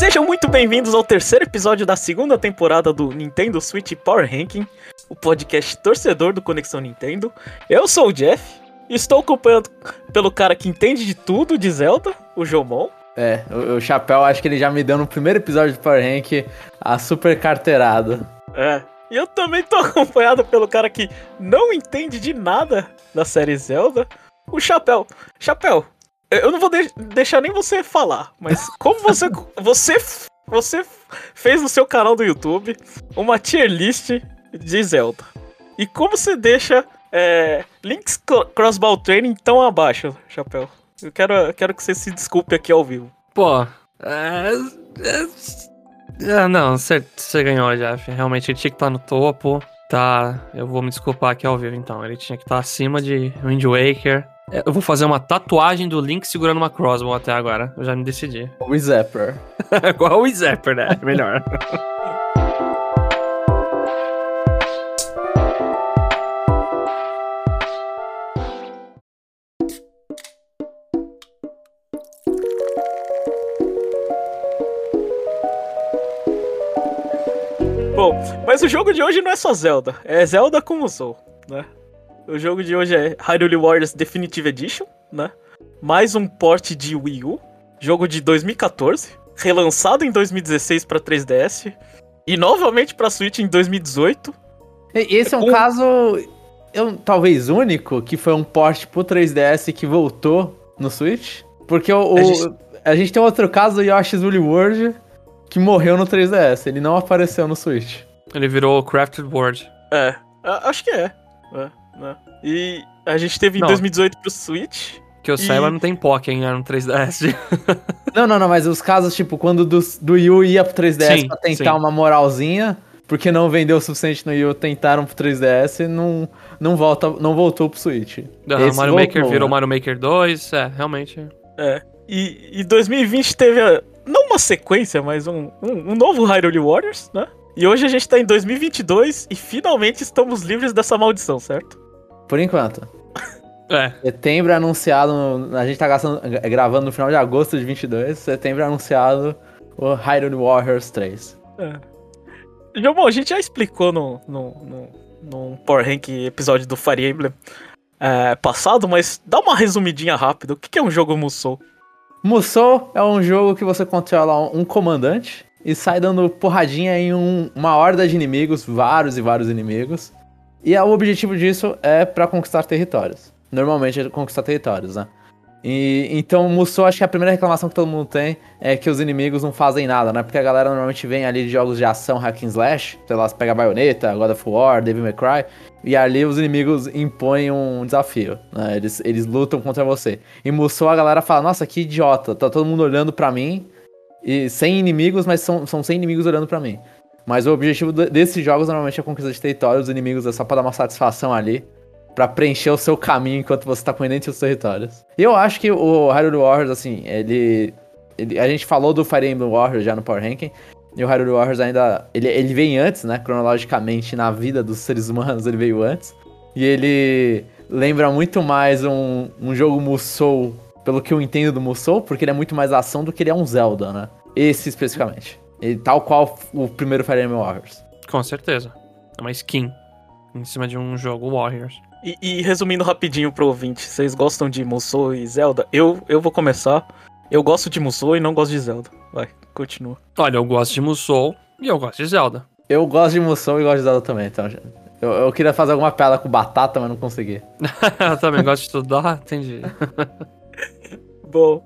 Sejam muito bem-vindos ao terceiro episódio da segunda temporada do Nintendo Switch Power Ranking, o podcast torcedor do Conexão Nintendo. Eu sou o Jeff, e estou acompanhado pelo cara que entende de tudo de Zelda, o Jomon. É, o, o Chapéu acho que ele já me deu no primeiro episódio do Power Rank a super carteirada. É. E eu também tô acompanhado pelo cara que não entende de nada da série Zelda, o Chapéu. Chapéu, eu não vou de deixar nem você falar, mas como você você você fez no seu canal do YouTube uma tier list de Zelda. E como você deixa é, Link's Crossbow Training tão abaixo, Chapéu? Eu quero, eu quero que você se desculpe aqui ao vivo. Pô, é, é, é não, você, ganhou, Jeff. Realmente ele tinha que estar no topo. Tá, eu vou me desculpar aqui ao vivo então. Ele tinha que estar acima de Wind Waker. É, eu vou fazer uma tatuagem do Link segurando uma crossbow até agora. Eu já me decidi. O Zapper. Igual o Zapper, né? Melhor. Bom, mas o jogo de hoje não é só Zelda, é Zelda como sou, né? O jogo de hoje é Hyrule Warriors Definitive Edition, né? Mais um port de Wii U, jogo de 2014, relançado em 2016 para 3DS e novamente para Switch em 2018. Esse é um Com... caso eu, talvez único, que foi um port pro 3DS que voltou no Switch, porque o, a, gente... a gente tem outro caso do Yoshi's Woolly World que morreu no 3DS. Ele não apareceu no Switch. Ele virou Crafted World. É, acho que é. é né? E a gente teve em não. 2018 pro Switch. Que eu e... saiba, não tem Pokémon né, no 3DS. não, não, não, mas os casos, tipo, quando do, do Yu ia pro 3DS sim, pra tentar sim. uma moralzinha, porque não vendeu o suficiente no Yu, tentaram pro 3DS, não, não, volta, não voltou pro Switch. Uhum, Mario voltou, Maker virou né? Mario Maker 2, é, realmente. É. E, e 2020 teve a, não uma sequência, mas um, um, um novo Hyrule Warriors, né? E hoje a gente tá em 2022 e finalmente estamos livres dessa maldição, certo? Por enquanto. É. Setembro é anunciado, a gente tá gastando, gravando no final de agosto de 22, setembro é anunciado o Hyrule Warriors 3. É. Bom, a gente já explicou no, no, no, no Power Rank episódio do Fire Emblem é, passado, mas dá uma resumidinha rápida. O que é um jogo Musou? Musou é um jogo que você controla um comandante e sai dando porradinha em um, uma horda de inimigos, vários e vários inimigos. E o objetivo disso é para conquistar territórios. Normalmente é conquistar territórios, né? E, então, Musou, acho que a primeira reclamação que todo mundo tem é que os inimigos não fazem nada, né? Porque a galera normalmente vem ali de jogos de ação hack and slash, sei lá, você pega Bayonetta, God of War, Devil May Cry, e ali os inimigos impõem um desafio, né? Eles, eles lutam contra você. E Musou, a galera fala, nossa, que idiota, tá todo mundo olhando para mim, e sem inimigos, mas são, são sem inimigos olhando para mim. Mas o objetivo desses jogos normalmente é a conquista de território, os inimigos é só pra dar uma satisfação ali, para preencher o seu caminho enquanto você tá entre os territórios. E eu acho que o Hyrule Warriors, assim, ele, ele, A gente falou do Fire Emblem Warriors já no Power Ranking, e o Hyrule Warriors ainda. Ele, ele vem antes, né? Cronologicamente, na vida dos seres humanos, ele veio antes. E ele lembra muito mais um, um jogo Musou, pelo que eu entendo do Musou, porque ele é muito mais ação do que ele é um Zelda, né? Esse especificamente. E tal qual o primeiro Fire Emblem Warriors. Com certeza. É uma skin em cima de um jogo Warriors. E, e resumindo rapidinho pro ouvinte, vocês gostam de Musou e Zelda? Eu, eu vou começar. Eu gosto de Musou e não gosto de Zelda. Vai, continua. Olha, eu gosto de Musou e eu gosto de Zelda. Eu gosto de Musou e gosto de Zelda também, então. Eu, eu queria fazer alguma piada com batata, mas não consegui. eu também gosto de estudar, entendi. Bom,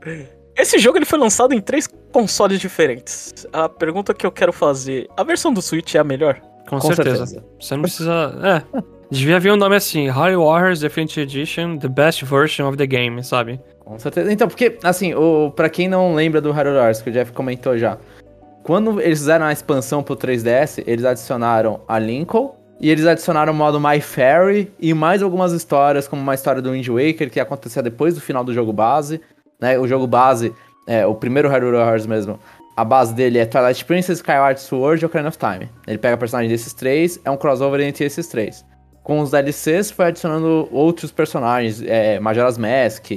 esse jogo ele foi lançado em três consoles diferentes. A pergunta que eu quero fazer: a versão do Switch é a melhor? Com, Com certeza. certeza. Você não precisa. É. Devia vir um nome assim: High Warriors Definitive Edition, The Best Version of the Game, sabe? Com certeza. Então, porque, assim, o, pra quem não lembra do Hyrule Warriors, que o Jeff comentou já, quando eles fizeram a expansão pro 3DS, eles adicionaram a Lincoln e eles adicionaram o modo My Fairy e mais algumas histórias, como uma história do Wind Waker, que acontecia depois do final do jogo base. Né? O jogo base, é, o primeiro Hyrule Warriors mesmo, a base dele é Twilight Princess, Skyward Sword e Ocarina of Time. Ele pega personagens desses três, é um crossover entre esses três. Com os DLCs foi adicionando outros personagens, é, Majora's Mask,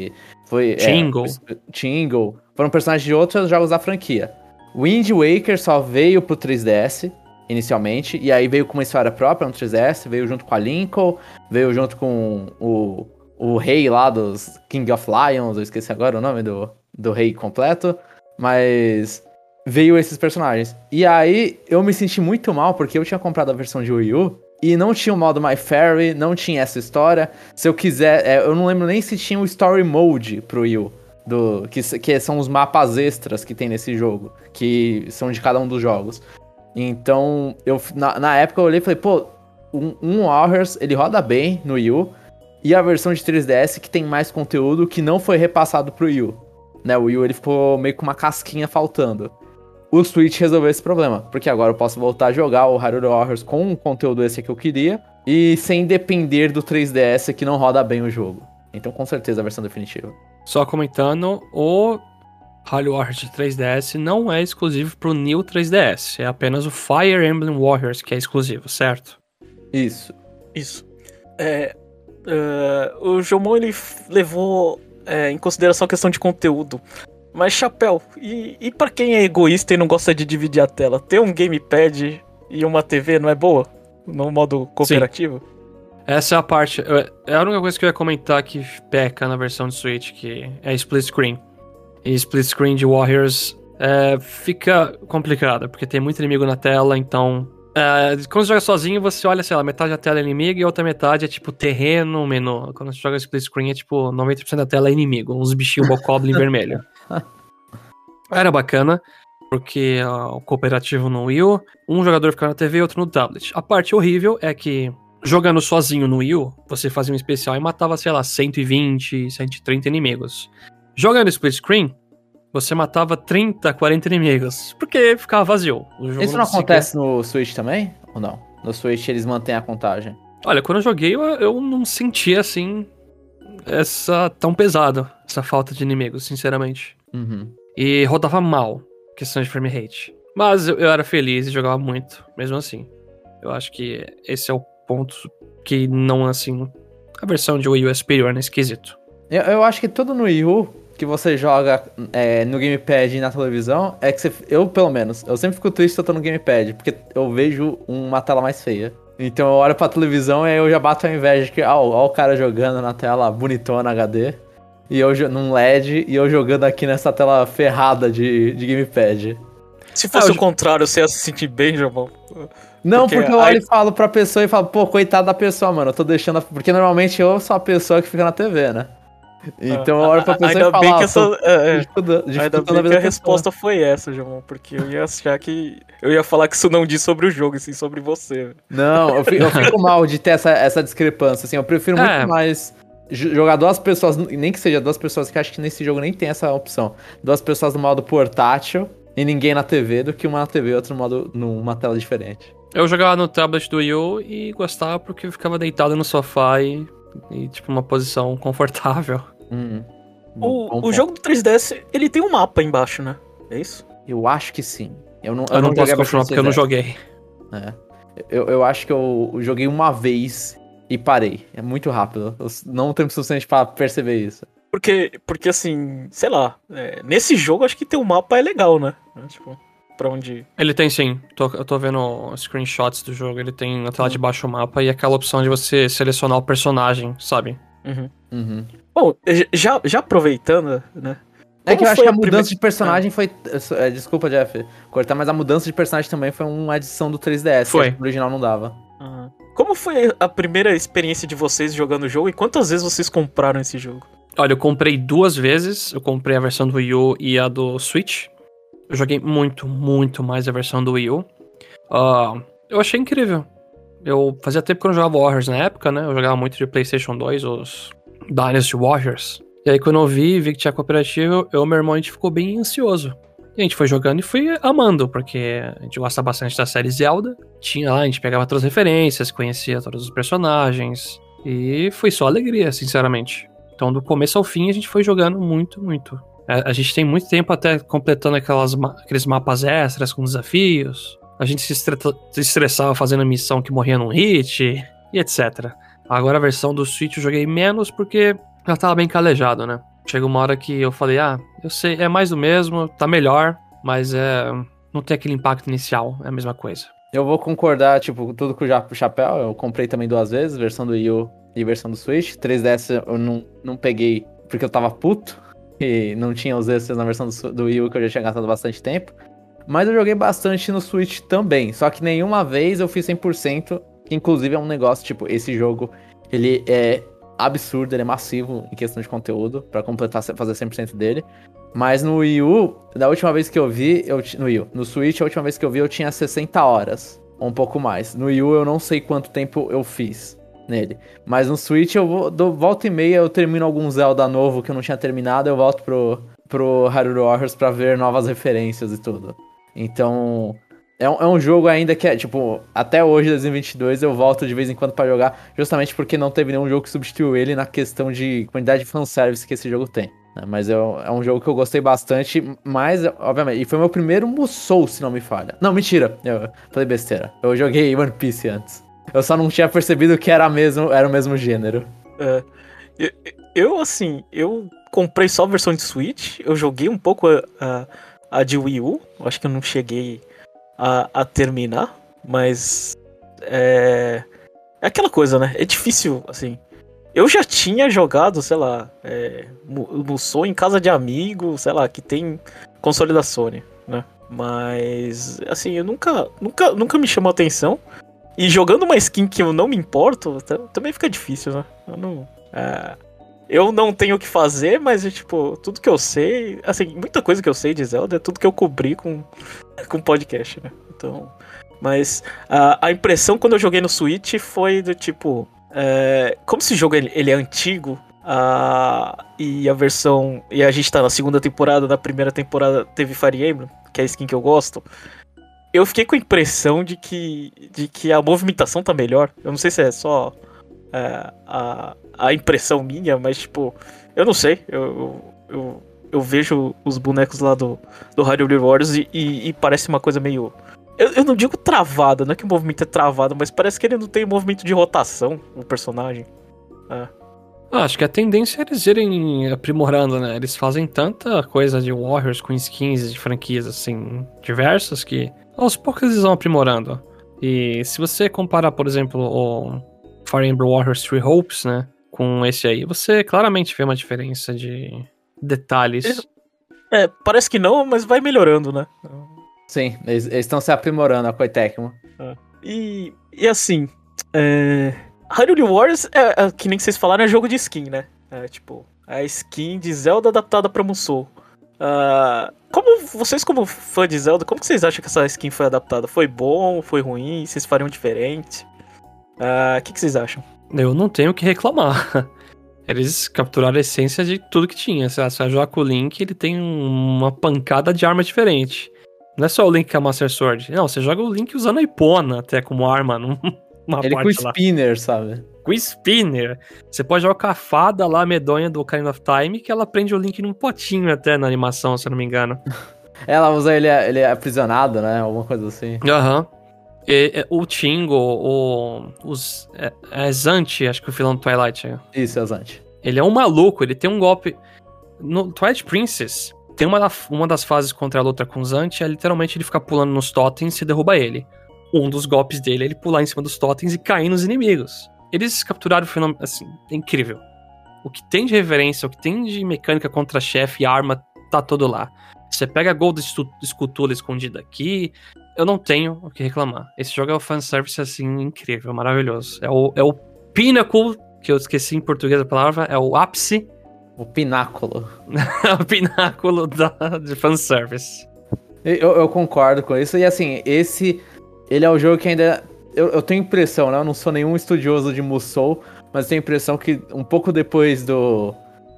foi... Tingle. É, Tingle. Foram personagens de outros jogos da franquia. Wind Waker só veio pro 3DS inicialmente, e aí veio com uma história própria no 3DS, veio junto com a Lincoln, veio junto com o, o rei lá dos King of Lions, eu esqueci agora o nome do, do rei completo, mas veio esses personagens. E aí eu me senti muito mal porque eu tinha comprado a versão de Wii U e não tinha o modo My Fairy, não tinha essa história. Se eu quiser, é, eu não lembro nem se tinha o Story Mode pro Wii U. Do, que, que são os mapas extras que tem nesse jogo, que são de cada um dos jogos. Então, eu, na, na época eu olhei e falei, pô, um, um Warriors, ele roda bem no Wii U, e a versão de 3DS que tem mais conteúdo que não foi repassado pro Wii U. Né, o Wii U ele ficou meio com uma casquinha faltando o Switch resolveu esse problema, porque agora eu posso voltar a jogar o Hyrule Warriors com o conteúdo esse que eu queria e sem depender do 3DS que não roda bem o jogo. Então, com certeza, a versão definitiva. Só comentando, o Hyrule Warriors de 3DS não é exclusivo pro New 3DS, é apenas o Fire Emblem Warriors que é exclusivo, certo? Isso. Isso. É, uh, o Jomon ele levou é, em consideração a questão de conteúdo. Mas, Chapéu, e, e para quem é egoísta e não gosta de dividir a tela, ter um gamepad e uma TV não é boa? No modo cooperativo? Sim. Essa é a parte. É a única coisa que eu ia comentar que peca na versão de Switch, que é split screen. E split screen de Warriors é, fica complicado, porque tem muito inimigo na tela, então. É, quando você joga sozinho, você olha, sei lá, metade da tela é inimigo e a outra metade é tipo terreno, menu. Quando você joga split screen, é tipo 90% da tela é inimigo, uns bichinhos bokoblin vermelho. Era bacana, porque uh, o cooperativo no Wii U, um jogador ficava na TV e outro no tablet. A parte horrível é que, jogando sozinho no Wii U, você fazia um especial e matava, sei lá, 120, 130 inimigos. Jogando split screen, você matava 30, 40 inimigos, porque ficava vazio. Isso não, não acontece no Switch também? Ou não? No Switch eles mantêm a contagem? Olha, quando eu joguei, eu, eu não sentia assim essa tão pesado, essa falta de inimigos, sinceramente. Uhum. E rodava mal, questão de frame rate. Mas eu, eu era feliz e jogava muito, mesmo assim. Eu acho que esse é o ponto que não, assim, a versão de Wii U é superior nesse quesito. Eu, eu acho que tudo no Wii U que você joga é, no gamepad e na televisão é que você, eu, pelo menos, eu sempre fico triste se eu tô no gamepad, porque eu vejo uma tela mais feia. Então eu olho pra televisão e eu já bato a inveja que, ó, ó o cara jogando na tela bonitona HD e eu num LED e eu jogando aqui nessa tela ferrada de, de gamepad. Se fosse ah, o eu... contrário, você ia se sentir bem, João? Não, porque, porque eu olho aí... e falo pra pessoa e falo, pô, coitado da pessoa, mano, eu tô deixando. A... Porque normalmente eu sou a pessoa que fica na TV, né? Então eu olho pra pessoa ainda e falo. Bem que essa, é, é, ainda bem que a resposta foi essa, João, porque eu ia achar que. Eu ia falar que isso não diz sobre o jogo, e sim sobre você. Não, eu fico, eu fico mal de ter essa, essa discrepância, assim, eu prefiro muito é. mais jogar duas pessoas, nem que seja duas pessoas, que acho que nesse jogo nem tem essa opção. Duas pessoas no modo portátil e ninguém na TV, do que uma na TV e outra no modo, numa tela diferente. Eu jogava no tablet do U e gostava porque eu ficava deitado no sofá e, e tipo, uma posição confortável. Hum, o, o jogo do 3DS, ele tem um mapa embaixo, né? É isso? Eu acho que sim. Eu não, eu, eu não, não posso confirmar porque eu não joguei. É. Eu, eu acho que eu joguei uma vez e parei. É muito rápido. Eu não tenho suficiente para perceber isso. Porque, porque assim, sei lá, é, nesse jogo acho que ter um mapa é legal, né? É, tipo, pra onde. Ele tem sim. Tô, eu tô vendo screenshots do jogo. Ele tem na tela de baixo o mapa e aquela opção de você selecionar o personagem, sabe? Uhum. Uhum. Bom, já, já aproveitando, né? É que eu acho que a, a mudança primeira... de personagem foi. É, desculpa, Jeff, cortar, mas a mudança de personagem também foi uma adição do 3DS. Foi. Que o original não dava. Uhum. Como foi a primeira experiência de vocês jogando o jogo e quantas vezes vocês compraram esse jogo? Olha, eu comprei duas vezes. Eu comprei a versão do Wii U e a do Switch. Eu joguei muito, muito mais a versão do Wii U. Uh, eu achei incrível. Eu fazia tempo que eu não jogava Warriors na época, né? Eu jogava muito de PlayStation 2, os Dynasty Warriors. E aí, quando eu vi, vi que tinha cooperativo, eu e meu irmão a gente ficou bem ansioso. E a gente foi jogando e foi amando, porque a gente gosta bastante da série Zelda. Tinha lá, a gente pegava todas as referências, conhecia todos os personagens. E foi só alegria, sinceramente. Então, do começo ao fim, a gente foi jogando muito, muito. A, a gente tem muito tempo até completando aquelas, aqueles mapas extras com desafios. A gente se, se estressava fazendo missão que morria num hit, e etc. Agora a versão do Switch eu joguei menos porque já tava bem calejado, né? Chega uma hora que eu falei, ah, eu sei, é mais do mesmo, tá melhor, mas é. não tem aquele impacto inicial, é a mesma coisa. Eu vou concordar, tipo, tudo com o chapéu. Eu comprei também duas vezes, versão do Wii U e versão do Switch. 3DS eu não, não peguei porque eu tava puto e não tinha os extras na versão do, do Wii U que eu já tinha gastado bastante tempo. Mas eu joguei bastante no Switch também. Só que nenhuma vez eu fiz 100%. Que inclusive é um negócio, tipo, esse jogo, ele é absurdo, ele é massivo em questão de conteúdo, para completar, fazer 100% dele. Mas no Wii U, da última vez que eu vi, eu, no Wii U, no Switch, a última vez que eu vi, eu tinha 60 horas, ou um pouco mais. No Wii U, eu não sei quanto tempo eu fiz nele. Mas no Switch, eu vou, volta e meia, eu termino algum Zelda novo que eu não tinha terminado, eu volto pro, pro Hyrule Warriors pra ver novas referências e tudo. Então, é um, é um jogo ainda que é, tipo, até hoje, 2022, eu volto de vez em quando para jogar, justamente porque não teve nenhum jogo que substituiu ele na questão de quantidade de fanservice que esse jogo tem. Né? Mas é, é um jogo que eu gostei bastante, mas, obviamente, e foi meu primeiro Musou, se não me falha. Não, mentira, eu falei besteira. Eu joguei One Piece antes. Eu só não tinha percebido que era, mesmo, era o mesmo gênero. É, eu, assim, eu comprei só a versão de Switch, eu joguei um pouco a, a, a de Wii U, acho que eu não cheguei a, a terminar, mas é, é aquela coisa, né? É difícil, assim. Eu já tinha jogado, sei lá, é, Musou em casa de amigo, sei lá, que tem console da Sony, né? Mas, assim, eu nunca, nunca, nunca me chamou atenção. E jogando uma skin que eu não me importo, também fica difícil, né? Eu não, é, eu não tenho o que fazer, mas, tipo, tudo que eu sei, assim, muita coisa que eu sei de Zelda é tudo que eu cobri com, com podcast, né? Então. Mas a, a impressão quando eu joguei no Switch foi do tipo. É, como esse jogo ele, ele é antigo, e a versão. E a gente tá na segunda temporada, na primeira temporada teve Fire Emblem, que é a skin que eu gosto. Eu fiquei com a impressão de que, de que a movimentação tá melhor. Eu não sei se é só é, a, a impressão minha, mas tipo, eu não sei. Eu, eu, eu vejo os bonecos lá do, do Hyrule Warriors e, e, e parece uma coisa meio. Eu, eu, não digo travada, não é que o movimento é travado, mas parece que ele não tem movimento de rotação, o personagem. É. Ah, acho que a tendência é eles irem aprimorando, né? Eles fazem tanta coisa de Warriors com skins de franquias, assim, diversas, que aos poucos eles vão aprimorando. E se você comparar, por exemplo, o Fire Emblem Warriors Three Hopes, né? Com esse aí, você claramente vê uma diferença de detalhes. É, parece que não, mas vai melhorando, né? Sim, eles estão se aprimorando, a Koei Tecmo. É. E, e assim, é... Hyrule Warriors, é, é, que nem vocês falaram, é jogo de skin, né? É tipo, é a skin de Zelda adaptada pra Musou. Uh, como vocês, como fã de Zelda, como que vocês acham que essa skin foi adaptada? Foi bom? Foi ruim? Vocês fariam diferente? O uh, que, que vocês acham? Eu não tenho o que reclamar. Eles capturaram a essência de tudo que tinha. Se você jogar com o Link, ele tem uma pancada de arma diferente. Não é só o Link com a Master Sword. Não, você joga o Link usando a Ipona até como arma numa ele parte com o Spinner, sabe? Com Spinner. Você pode jogar com a fada lá, medonha do Kind of Time, que ela prende o Link num potinho até na animação, se eu não me engano. ela usa ele, ele é aprisionado, né? Alguma coisa assim. Aham. Uhum. E, e, o Tingo, o. Os, é, é Zante, acho que o vilão do Twilight. É. Isso, é Zante. Ele é um maluco, ele tem um golpe. No Twilight Princess, tem uma, uma das fases contra a luta com o Zante, é literalmente ele ficar pulando nos totens e derruba ele. Um dos golpes dele é ele pular em cima dos totens e cair nos inimigos. Eles capturaram o fenômeno, assim, é incrível. O que tem de reverência, o que tem de mecânica contra chefe e arma, tá todo lá. Você pega a Gold Escultura escondida aqui, eu não tenho o que reclamar. Esse jogo é um fanservice, assim, incrível, maravilhoso. É o, é o pinnacle, que eu esqueci em português a palavra, é o ápice. O pináculo. o pináculo da, de fanservice. Eu, eu concordo com isso. E assim, esse. Ele é o jogo que ainda. Eu, eu tenho impressão, né? Eu não sou nenhum estudioso de Musou, mas tenho impressão que um pouco depois do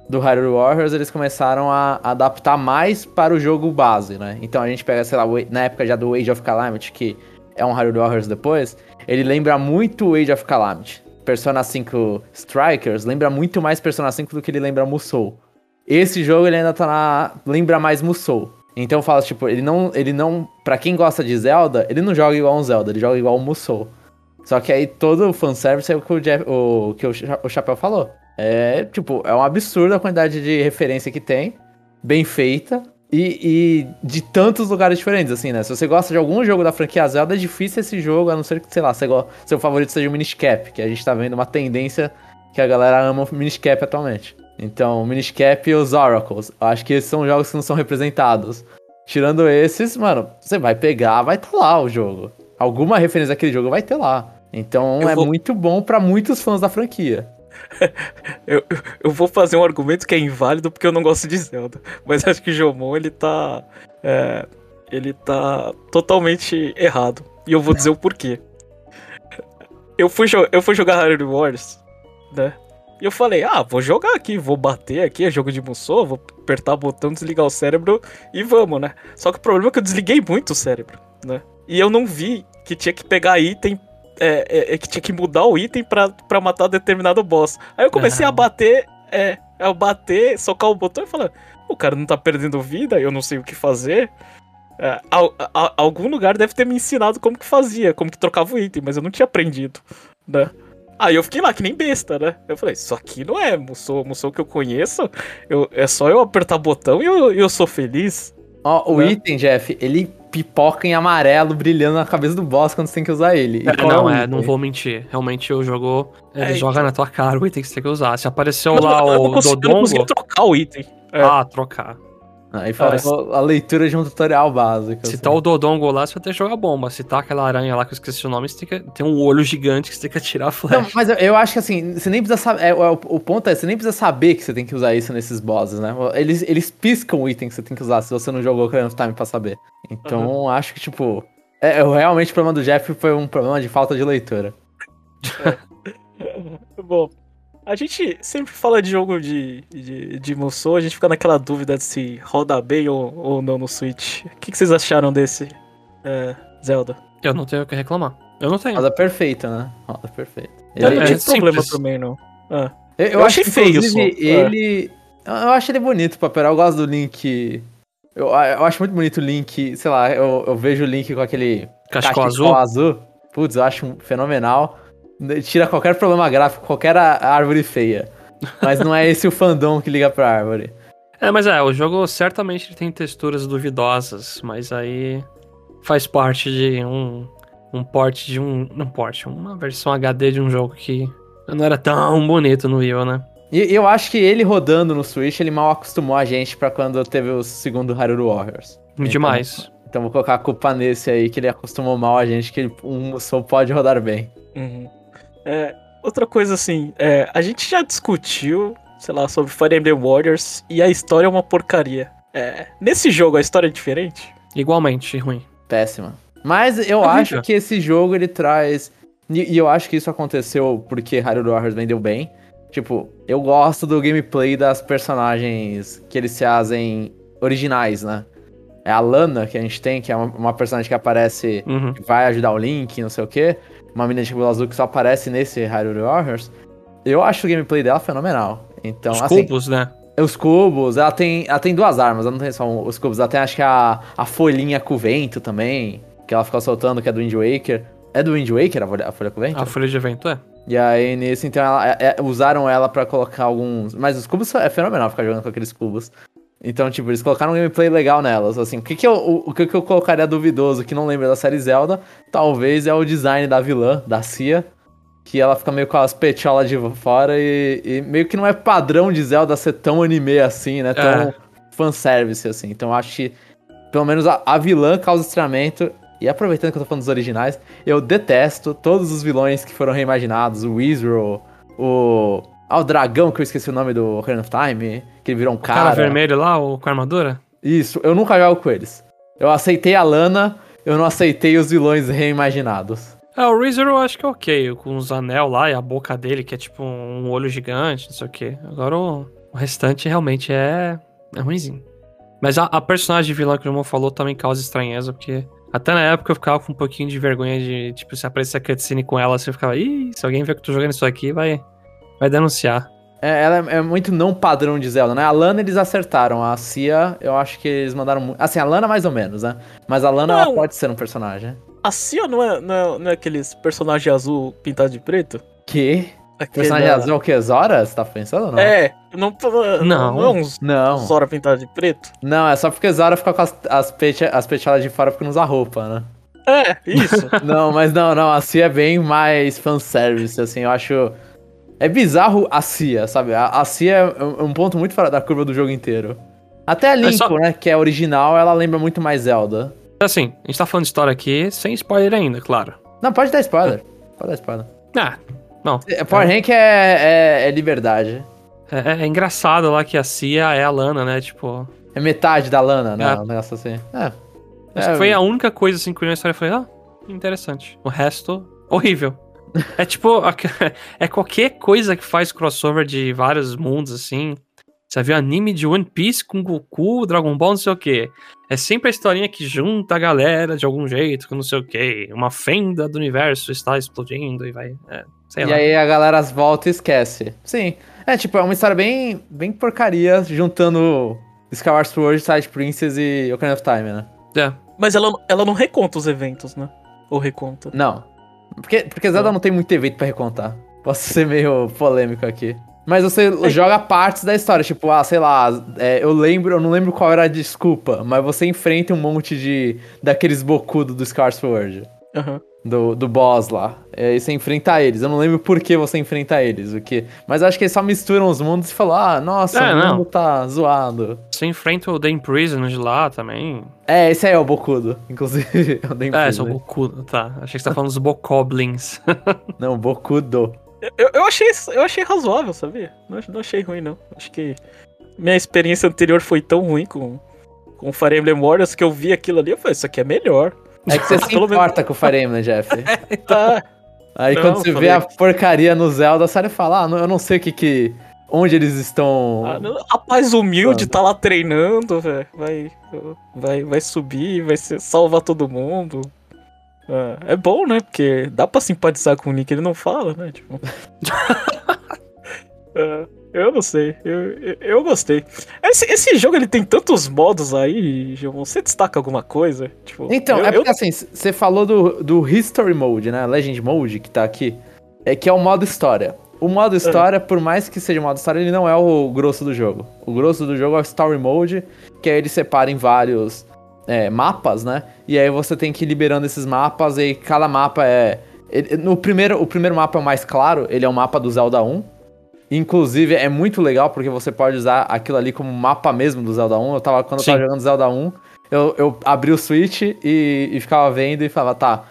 do Hyrule Warriors, eles começaram a adaptar mais para o jogo base, né? Então a gente pega, sei lá, na época já do Age of Calamity, que é um Hyrule Warriors depois, ele lembra muito o Age of Calamity. Persona 5 Strikers lembra muito mais Persona 5 do que ele lembra Musou. Esse jogo ele ainda tá na... lembra mais Musou. Então eu falo, tipo, ele não, ele não, para quem gosta de Zelda, ele não joga igual um Zelda, ele joga igual um Musou. Só que aí todo o fanservice é o que o, Jeff, o, que o, o Chapéu falou. É, tipo, é um absurdo a quantidade de referência que tem. Bem feita. E, e de tantos lugares diferentes, assim, né? Se você gosta de algum jogo da franquia Zelda, é difícil esse jogo, a não ser que, sei lá, seu favorito seja o Minish Cap, que a gente tá vendo uma tendência que a galera ama o Minish Cap atualmente. Então, o Minish Cap e os Oracles. Eu acho que esses são jogos que não são representados. Tirando esses, mano, você vai pegar, vai estar lá o jogo. Alguma referência daquele jogo vai ter lá. Então Eu é vou- muito bom pra muitos fãs da franquia. Eu, eu vou fazer um argumento que é inválido porque eu não gosto de Zelda. Mas acho que o Jomon, ele tá. é, ele tá totalmente errado. E eu vou dizer o porquê. Eu fui, eu fui jogar Hyrule Wars, né? E eu falei, ah, vou jogar aqui, vou bater aqui, é jogo de Musou, vou apertar o botão, desligar o cérebro e vamos, né? Só que o problema é que eu desliguei muito o cérebro, né? E eu não vi que tinha que pegar item é, é, é que tinha que mudar o item pra, pra matar determinado boss. Aí eu comecei a bater, é, a bater, socar o botão e falar, o cara não tá perdendo vida, eu não sei o que fazer. É, al- a- algum lugar deve ter me ensinado como que fazia, como que trocava o item, mas eu não tinha aprendido, né? Aí eu fiquei lá, que nem besta, né? Eu falei, isso aqui não é Musou, Musou que eu conheço, eu, é só eu apertar botão e eu, eu sou feliz. Ó, o Né? item, Jeff, ele pipoca em amarelo, brilhando na cabeça do boss quando você tem que usar ele. É, não, é, não vou mentir. Realmente o jogo, ele É, joga na tua cara o item que você tem que usar. Se apareceu Eu não- lá eu não o eu não consegui Dodongo, trocar o item. É. ah, trocar. Aí faltou a leitura de um tutorial básico. Se assim. tá o Dodongo lá, você vai ter que jogar bomba. Se tá aquela aranha lá que eu esqueci o nome, você tem que tem um olho gigante que você tem que atirar a Não, flecha. mas eu, eu acho que assim, você nem precisa saber. é, o, o ponto é, você nem precisa saber que você tem que usar isso nesses bosses, né? Eles, eles piscam o item que você tem que usar se você não jogou Ocarina of Time pra saber. Então, acho que, tipo. É, eu- realmente o problema do Jeff foi um problema de falta de leitura. Bom, a gente sempre fala de jogo de, de, de Musou, a gente fica naquela dúvida de se roda bem ou, ou não no Switch. O que, que vocês acharam desse é, Zelda? Eu não tenho o que reclamar. Eu não tenho. Roda perfeita, né? Roda perfeita. Eu Ele- não é tive problema simples. também, não. Ah, eu, eu achei que, feio inclusive, só, é. ele. Eu eu acho ele bonito pra operar. Eu gosto do Link. Eu, eu acho muito bonito o Link. Sei lá, eu, eu vejo o Link com aquele Cachecol azul. azul. Putz, eu acho um fenomenal. Tira qualquer problema gráfico, qualquer árvore feia. Mas não é esse o fandom que liga pra árvore. É, mas é, o jogo certamente tem texturas duvidosas, mas aí faz parte de um, um port de um. Não port, uma versão HD de um jogo que não era tão bonito no Wii, U, né? E eu acho que ele rodando no Switch, ele mal acostumou a gente pra quando teve o segundo Hyrule Warriors. Demais. Então vou colocar a culpa nesse aí, que ele acostumou mal a gente, que ele- um só pode rodar bem. uhum. É, outra coisa assim, é, a gente já discutiu, sei lá, sobre Fire Emblem Warriors e a história é uma porcaria. É, nesse jogo a história é diferente? Igualmente ruim. Péssima. Mas eu acho que esse jogo ele traz. E, e eu acho que isso aconteceu porque Hyrule Warriors vendeu bem. Tipo, eu gosto do gameplay das personagens que eles se fazem originais, né? É a Lana que a gente tem, que é uma, uma personagem que aparece, Uhum. que vai ajudar o Link, não sei o quê. Uma menina de cabelo azul que só aparece nesse Hyrule Warriors. Eu acho o gameplay dela fenomenal. Então, Os assim, cubos, né? os cubos, ela tem, ela tem duas armas, ela não tem só um- os cubos, ela tem acho que a, a folhinha com o vento também, que ela fica soltando, que é do Wind Waker. É do Wind Waker a folha, a folha com o vento? A folha de evento é. E aí nesse, então, ela, é- é- usaram ela pra colocar alguns... Mas os cubos é fenomenal ficar jogando com aqueles cubos. Então, tipo, eles colocaram um gameplay legal nelas, assim. O que que eu, o, o que que eu colocaria duvidoso, que não lembra da série Zelda, talvez é o design da vilã, da Cia, que ela fica meio com as petiolas de fora e, e meio que não é padrão de Zelda ser tão anime assim, né? Tão É. fanservice, assim. Então, eu acho que, pelo menos, a, a vilã causa estranhamento. E aproveitando que eu tô falando dos originais, eu detesto todos os vilões que foram reimaginados. O Weezro, o... Ah, o dragão, que eu esqueci o nome do Ocarina of Time, que ele virou um O cara, cara. vermelho lá, o com a armadura? Isso, eu nunca jogo com eles. Eu aceitei a Lana, eu não aceitei os vilões reimaginados. É, o Razor eu acho que é ok, com os anel lá e a boca dele, que é tipo um olho gigante, não sei o que. Agora o, o restante realmente é, é ruimzinho. Mas a, a personagem de vilã que o irmão falou também causa estranheza, porque até na época eu ficava com um pouquinho de vergonha de, tipo, se aparecer a cutscene com ela, você ficava, ih, se alguém ver que eu tô jogando isso aqui, vai, vai denunciar. É, ela é, é muito não padrão de Zelda, né? A Lana eles acertaram, a Cia eu acho que eles mandaram muito. Assim, a Lana mais ou menos, né? Mas a Lana ela Não. pode ser um personagem. A Cia não é, não é, não é aqueles personagem azul pintado de preto? Que? Aquele Personagem da- azul é o que? Zora? Você tá pensando ou não? É, não, não, Não. não é uns Não. Zora pintado de preto? Não, é só porque Zora fica com as, as, pete, as petiolas de fora porque não usa roupa, né? É, isso. Não, mas não, não, a Cia é bem mais fanservice, assim, eu acho. É bizarro a Cia, sabe? A, a Cia é um um ponto muito fora da curva do jogo inteiro. Até a Link, só- né, que é original, ela lembra muito mais Zelda. Assim, a gente tá falando de história aqui sem spoiler ainda, claro. Não, pode dar spoiler. Pode dar spoiler. Ah, não. É, Power Rank é, é, é liberdade. É, é engraçado lá que a Cia é a Lana, né? Tipo, É metade da Lana, né? É. Um negócio assim. É. acho É, que foi a única coisa assim que eu na história falei, ah, interessante. O resto, horrível. É tipo, é qualquer coisa que faz crossover de vários mundos, assim. Você viu anime de One Piece com Goku, Dragon Ball, não sei o quê. É sempre a historinha que junta a galera de algum jeito, com não sei o quê. Uma fenda do universo está explodindo e vai. É, sei E lá. aí a galera volta e esquece. Sim. É, tipo, é uma história bem, bem porcaria, juntando Skyward Sword, Side Princess e Ocarina of Time, né? É. Mas ela, ela não reconta os eventos, né? Ou reconta? Não. Porque, porque Zelda não tem muito evento pra recontar. Posso ser meio polêmico aqui. Mas você joga partes da história, tipo, ah, sei lá, é, eu lembro, eu não lembro qual era a desculpa, mas você enfrenta um monte de. daqueles bocudo do Skyward Sword. Aham. Do, do boss lá. É, e você enfrenta eles. Eu não lembro por que você enfrenta eles. O que... Mas acho que eles só misturam os mundos e falam, ah, nossa, É, o não. mundo tá zoado. Você enfrenta o The Imprisoned de lá também. É, esse aí é o Bokudo, inclusive. Eu nem É, fiz, são né? Boku. Tá, achei que você tá falando dos Bokoblins. Não, Bokudo. Eu, eu, achei, eu achei razoável, sabia? Não, não achei ruim, não. Acho que minha experiência anterior foi tão ruim com, com Fire Emblem Warriors que eu vi aquilo ali e falei, isso aqui é melhor. É que você se importa com o Fire Emblem, Jeff. Tá. Aí Não, quando você vê a que- porcaria no Zelda, você fala, ah, eu não sei o que que... Onde eles estão... Ah, não, Rapaz humilde tá lá treinando, velho. Vai, vai, vai subir, vai ser, salvar todo mundo. Ah, é bom, né? Porque dá pra simpatizar com o Nick, ele não fala, né? Tipo. Ah, eu não sei, eu, eu, eu gostei. Esse, esse jogo ele tem tantos modos aí, Gil. Você destaca alguma coisa? Tipo, Então, eu, é eu- porque assim, você falou do, do History Mode, né? Legend Mode, que tá aqui. É que é o modo história. O modo história, por mais que seja o modo história, ele não é o grosso do jogo. O grosso do jogo é o Story Mode, que aí ele separa em vários é, mapas, né? E aí você tem que ir liberando esses mapas, e cada mapa é. ele- no primeiro, o primeiro mapa é o mais claro, ele é o mapa do Zelda 1. Inclusive, é muito legal porque você pode usar aquilo ali como mapa mesmo do Zelda 1. Eu tava, quando Sim. eu tava jogando Zelda 1, eu, eu abri o Switch e, e ficava vendo e falava, tá,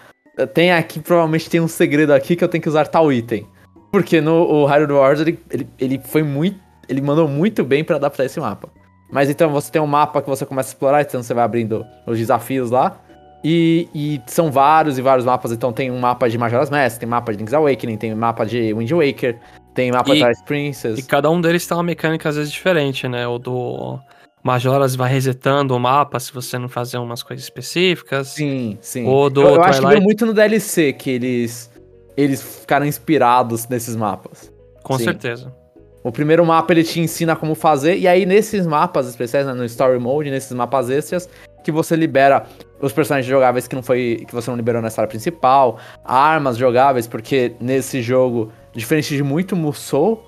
tem aqui, provavelmente tem um segredo aqui que eu tenho que usar tal item. Porque no o Hyrule Warriors ele, ele, ele foi muito. Ele mandou muito bem pra adaptar esse mapa. Mas então você tem um mapa que você começa a explorar, então você vai abrindo os desafios lá. E, e são vários e vários mapas. Então tem um mapa de Majora's Mask, tem mapa de Link's Awakening, tem mapa de Wind Waker, tem mapa E- Twilight Princess. E cada um deles tem uma mecânica às vezes diferente, né? O do Majoras vai resetando o mapa se você não fazer umas coisas específicas. Sim, sim. O do eu, eu acho que Twilight- deu muito no DLC que eles, eles ficaram inspirados nesses mapas. Com Sim. certeza. O primeiro mapa ele te ensina como fazer, e aí nesses mapas especiais, né, no Story Mode, nesses mapas extras, que você libera os personagens jogáveis que não foi que você não liberou na história principal, armas jogáveis, porque nesse jogo, diferente de muito Musou,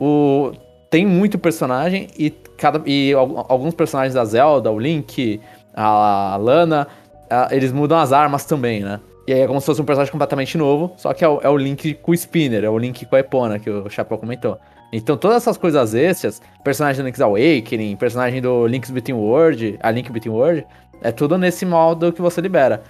o tem muito personagem e cada e al- alguns personagens da Zelda, o Link, a Lana, a- eles mudam as armas também, né? E aí é como se fosse um personagem completamente novo, só que é o, é o Link com o Spinner, é o Link com a Epona, que o Chapéu comentou. Então todas essas coisas extras, personagem do Link's Awakening, personagem do Link's Between World, a Link Between World, é tudo nesse modo que você libera.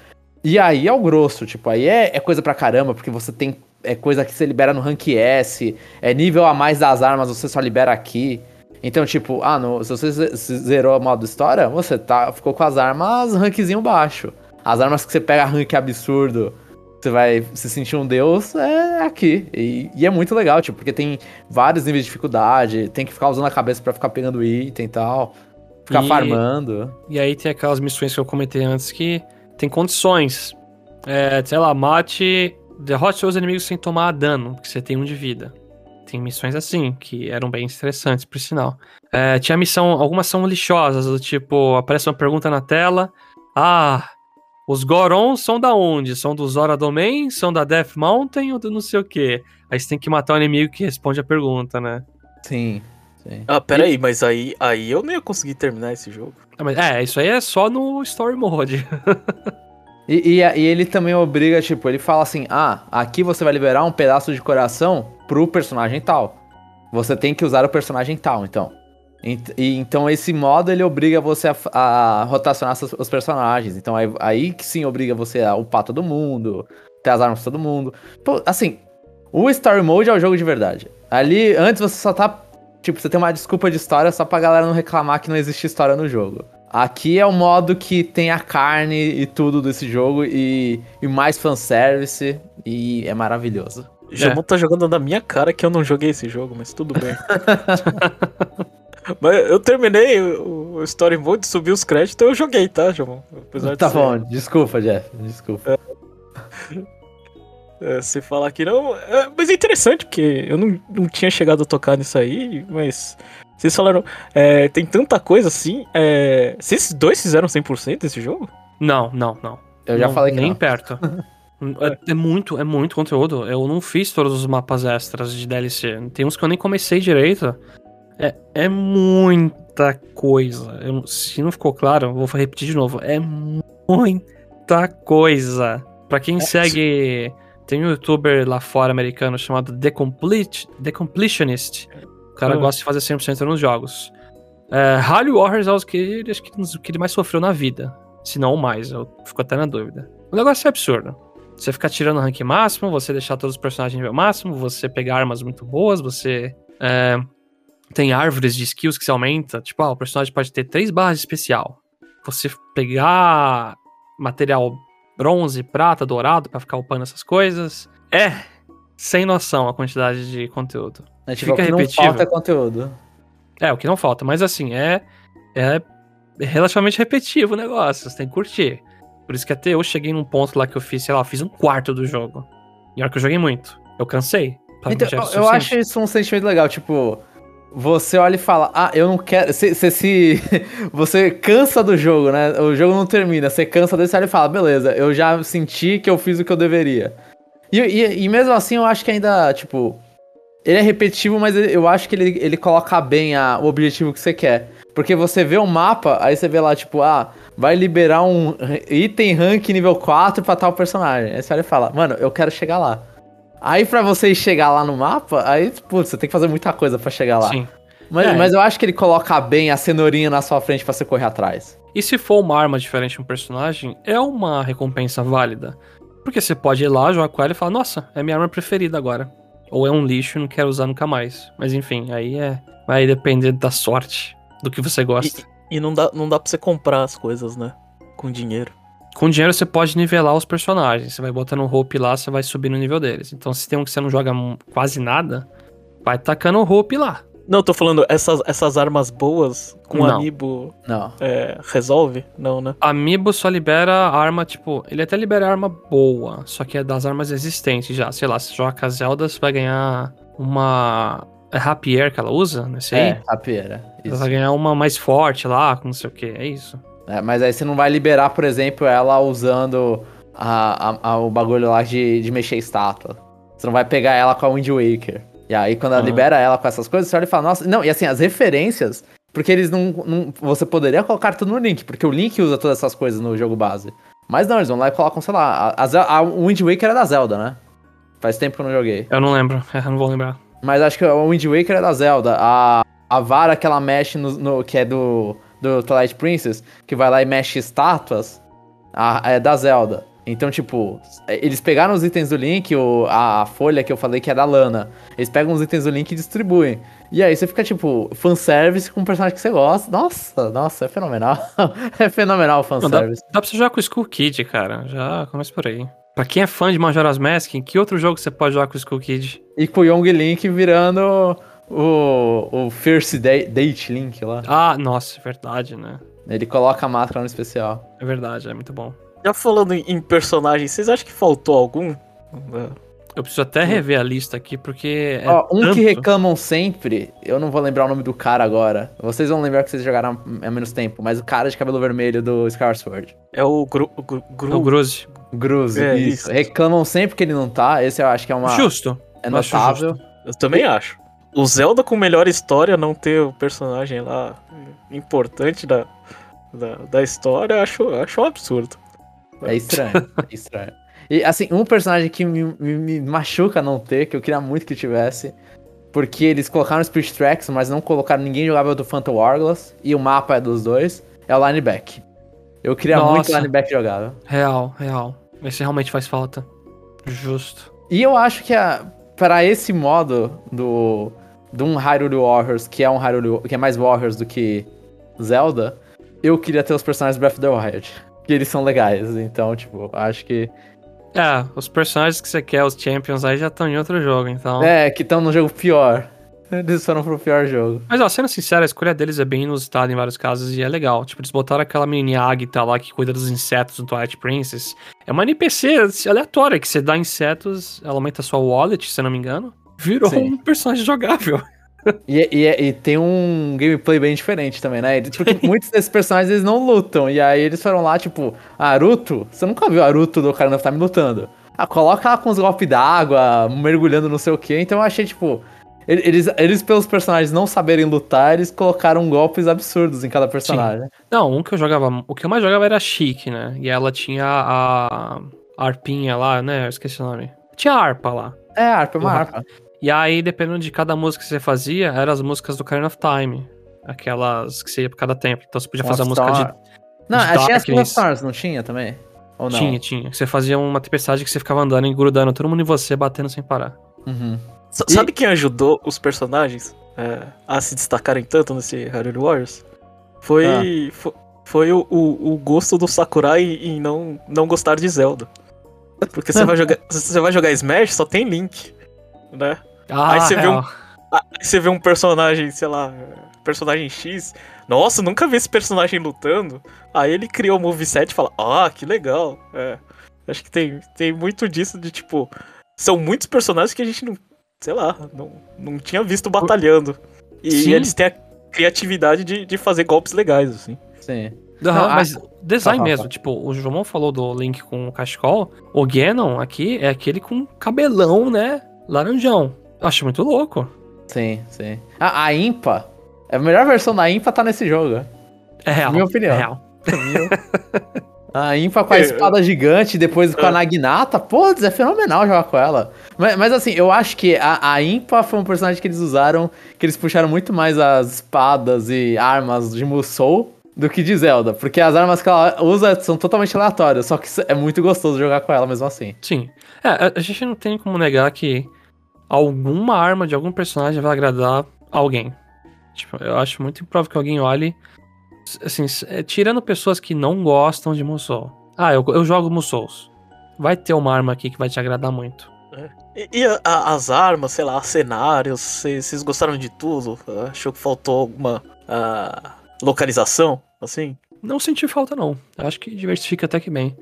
E aí é o grosso, tipo, aí é, é coisa pra caramba, porque você tem é coisa que você libera no rank S, é nível a mais das armas, você só libera aqui. Então, tipo, ah, no, se você zerou o modo história, você tá, ficou com as armas rankzinho baixo. As armas que você pega rank absurdo, você vai se sentir um deus, é aqui. E, e é muito legal, tipo, porque tem vários níveis de dificuldade, tem que ficar usando a cabeça pra ficar pegando item e tal, ficar E- farmando. E aí tem aquelas missões que eu comentei antes que tem condições. É, sei lá, mate, derrote seus inimigos sem tomar dano, porque você tem um de vida. Tem missões assim, que eram bem estressantes, por sinal. É, tinha missão, algumas são lixosas, do tipo, aparece uma pergunta na tela. Ah, os Gorons são da onde? São do Zora Domain? São da Death Mountain ou do não sei o quê? Aí você tem que matar o inimigo que responde a pergunta, né? Sim, sim. Ah, pera aí, mas aí, aí eu não ia conseguir terminar esse jogo. Ah, mas, é, isso aí é só no Story Mode. E, e, e ele também obriga, tipo, ele fala assim: ah, aqui você vai liberar um pedaço de coração pro personagem tal. Você tem que usar o personagem tal, então. Ent- E, então esse modo ele obriga você a, a rotacionar seus- os personagens. Então aí, aí que sim obriga você a upar todo mundo, ter as armas pra todo mundo. Pô, assim, o Story Mode é o jogo de verdade. Ali, antes você só tá. Tipo, você tem uma desculpa de história só pra galera não reclamar que não existe história no jogo. Aqui é o modo que tem a carne e tudo desse jogo e, e mais fanservice e é maravilhoso. O Jamon tá jogando na minha cara que eu não joguei esse jogo, mas tudo bem. mas eu terminei o, Story Mode, subi os créditos, eu joguei, tá, Jamon? Apesar de Tá ser- bom, desculpa, Jeff, desculpa. É, se falar que não. é, mas é interessante, porque eu não, não tinha chegado a tocar nisso aí, mas. Vocês falaram. é, tem tanta coisa assim. É, vocês dois fizeram 100% desse jogo? não, não, não. Eu já Não, falei que Nem não. perto. É, é muito, é muito conteúdo. Eu não fiz todos os mapas extras de DLC. Tem uns que eu nem comecei direito. É, é muita coisa. Eu- se não ficou claro, vou repetir de novo. É muita coisa. Pra quem segue. Tem um youtuber lá fora americano chamado The, Complete, The Completionist. O cara gosta de fazer 100% nos jogos. É, Halo Warriors é o que, ele- acho que, o que ele mais sofreu na vida. Se não o mais, eu fico até na dúvida. O negócio é absurdo. Você ficar tirando rank máximo, você deixar todos os personagens nível máximo, você pegar armas muito boas, você. é, tem árvores de skills que se aumenta. Tipo, ah, o personagem pode ter três barras de especial. Você pegar material bronze, prata, dourado pra ficar upando essas coisas. É sem noção a quantidade de conteúdo. É, tipo, fica o que não repetitivo. falta é conteúdo. É, o que não falta, mas assim, é, é relativamente repetitivo o negócio, você tem que curtir. Por isso que até eu cheguei num ponto lá que eu fiz, sei lá, eu fiz um quarto do jogo. E olha que eu joguei muito. Eu cansei. Então, era eu, acho isso um sentimento legal, tipo, você olha e fala, ah, eu não quero. Você se. Você cansa do jogo, né? O jogo não termina, você cansa desse olha e fala, beleza, eu já senti que eu fiz o que eu deveria. E, e, e mesmo assim, eu acho que ainda, tipo. Ele é repetitivo, mas eu acho que ele, ele coloca bem a, o objetivo que você quer. Porque você vê o mapa, aí você vê lá, tipo, ah, vai liberar um item rank nível 4 pra tal personagem. Aí você olha e fala, mano, eu quero chegar lá. Aí pra você chegar lá no mapa, aí, putz, você tem que fazer muita coisa pra chegar lá. Sim. Mas, É. mas eu acho que ele coloca bem a cenourinha na sua frente pra você correr atrás. E se for uma arma diferente de um personagem, é uma recompensa válida. Porque você pode ir lá, jogar com ela e falar, nossa, é minha arma preferida agora. Ou é um lixo e não quero usar nunca mais. Mas enfim, aí é. Vai depender da sorte, do que você gosta. E não dá, não dá pra você comprar as coisas, né? Com dinheiro. Com dinheiro você pode nivelar os personagens. Você vai botando um hope lá, você vai subir no nível deles. Então se tem um que você não joga quase nada, vai tacando o hope lá. Não, eu tô falando, essas, essas armas boas com Não. amiibo Não. é, resolve? Não, né? Amiibo só libera arma, tipo, ele até libera arma boa, só que é das armas existentes já. Sei lá, se joga com a Zelda, você vai ganhar uma. É Rapier que ela usa nesse aí? É, rapieira. Você Isso. vai ganhar uma mais forte lá, com não sei o que, é isso. É, mas aí você não vai liberar, por exemplo, ela usando a, a- a- o bagulho lá de, de mexer estátua. Você não vai pegar ela com a Wind Waker. E aí, quando ela Ah. libera ela com essas coisas, você olha e fala, nossa. Não, e assim, as referências. Porque eles não, não- Você poderia colocar tudo no Link, porque o Link usa todas essas coisas no jogo base. Mas não, eles vão lá e colocam, sei lá. A, a, a Wind Waker é da Zelda, né? Faz tempo que eu não joguei. Eu não lembro, eu não vou lembrar. Mas acho que o Wind Waker é da Zelda. A, a vara que ela mexe no, no- que é do, do Twilight Princess, que vai lá e mexe estátuas, a- é da Zelda. Então, tipo, eles pegaram os itens do Link, o, a, a folha que eu falei que é da Lana. Eles pegam os itens do Link e distribuem. E aí você fica, tipo, fanservice com um personagem que você gosta. Nossa, nossa, é fenomenal. é fenomenal o Não, dá, fanservice. dá pra você jogar com o Skull Kid, cara. Já começa por aí. Pra quem é fã de Majora's Mask, em que outro jogo você pode jogar com o Skull Kid? E com o Young Link virando o, o First Date, Date Link lá. Ah, nossa, é verdade, né? Ele coloca a máscara no especial. É verdade, é muito bom. Já falando em, personagens, vocês acham que faltou algum? Eu preciso até rever a lista aqui, porque. É Ó, um tanto... que reclamam sempre, eu não vou lembrar o nome do cara agora. Vocês vão lembrar que vocês jogaram há menos tempo, mas o cara de cabelo vermelho do Skyward Sword. É o Gru, o Gru, É Gru- o Gruzi. Gruzi, É, isso. isso. Reclamam sempre que ele não tá. Esse eu acho que é uma. Justo. é notável. justo. Eu também acho. O Zelda com melhor história, não ter o personagem lá importante da, da, da história, eu acho, eu acho um absurdo. É estranho. é estranho. E assim, um personagem que me, me- me machuca não ter, que eu queria muito que tivesse. Porque eles colocaram Spirit Tracks, mas não colocaram ninguém jogável do Phantom Hourglass. E o mapa é dos dois. É o Lineback. Eu queria muito Nossa. Lineback jogável. Real, real. Esse realmente faz falta. Justo. E eu acho que para esse modo do, do um Hyrule Warriors, que é um Hyrule, que é mais Warriors do que Zelda, eu queria ter os personagens Breath of the Wild. Que eles são legais, então, tipo, acho que. É, os personagens que você quer, os champions, aí já estão em outro jogo, então. É, que estão no jogo pior. Eles foram pro pior jogo. Mas, ó, sendo sincero, a escolha deles é bem inusitada em vários casos e é legal. Tipo, eles botaram aquela mini Agatha lá que cuida dos insetos no Twilight Princess. É uma NPC aleatória que você dá insetos, ela aumenta a sua wallet, se eu não me engano. Virou Sim. um personagem jogável. E, e- e tem um gameplay bem diferente também, né? Porque muitos desses personagens eles não lutam. E aí eles foram lá, tipo, Aruto. Você nunca viu Aruto do Ocarina of Time lutando? Ah, coloca ela com os golpes d'água, mergulhando não sei o que. Então eu achei, tipo. ele- Eles, eles, pelos personagens não saberem lutar, eles colocaram golpes absurdos em cada personagem. Não, um que eu jogava. O que eu mais jogava era a Chic, né? E ela tinha a, a arpinha lá, né? Eu esqueci o nome. Tinha a harpa lá. É, harpa, é uma harpa. E aí, dependendo de cada música que você fazia, eram as músicas do Ocarina of Time. Aquelas que você ia pra cada templo. Então você podia fazer a música de. Não, de tinha as of Stars, não tinha também? Ou não? Tinha, tinha. Você fazia uma tempestade que você ficava andando e grudando todo mundo em você, batendo sem parar. Uhum. S- E- Sabe quem ajudou os personagens é, a se destacarem tanto nesse Hyrule Warriors? Foi, fo- foi, o, o, o gosto do Sakurai em não, não gostar de Zelda. Porque você vai jogar, você vai jogar Smash, só tem Link, né? Ah, Aí você vê real. um- Aí você vê um personagem, sei lá, personagem X. Nossa, nunca vi esse personagem lutando. Aí ele criou o moveset e fala, ah, que legal. É. Acho que tem, tem muito disso de tipo. São muitos personagens que a gente não. Sei lá, não, não tinha visto batalhando. E Sim. eles têm a criatividade de, de fazer golpes legais, assim. Sim. Não, a- mas design Fala, mesmo, fala. tipo, o João falou do Link com o cachecol, o Ganon aqui é aquele com cabelão, né, laranjão. Acho muito louco. Sim, sim. A, a Impa, a melhor versão da Impa tá nesse jogo. É real. Minha opinião. É real. A Impa com a É. espada gigante, depois com a É. Naginata, pô, é fenomenal jogar com ela. Mas, mas assim, eu acho que a, a Impa foi um personagem que eles usaram, que eles puxaram muito mais as espadas e armas de Musou do que de Zelda. Porque as armas que ela usa são totalmente aleatórias, só que é muito gostoso jogar com ela mesmo assim. Sim. É, a- a gente não tem como negar que alguma arma de algum personagem vai agradar alguém. Tipo, eu acho muito improvável que alguém olhe. Assim, é, tirando pessoas que não gostam de Musou. Ah, eu, eu jogo Musous. Vai ter uma arma aqui que vai te agradar muito. E, e a- a- as armas, sei lá, cenários, vocês gostaram de tudo? Achou que faltou alguma ah, localização, assim? Não senti falta, não. Acho que diversifica até que bem.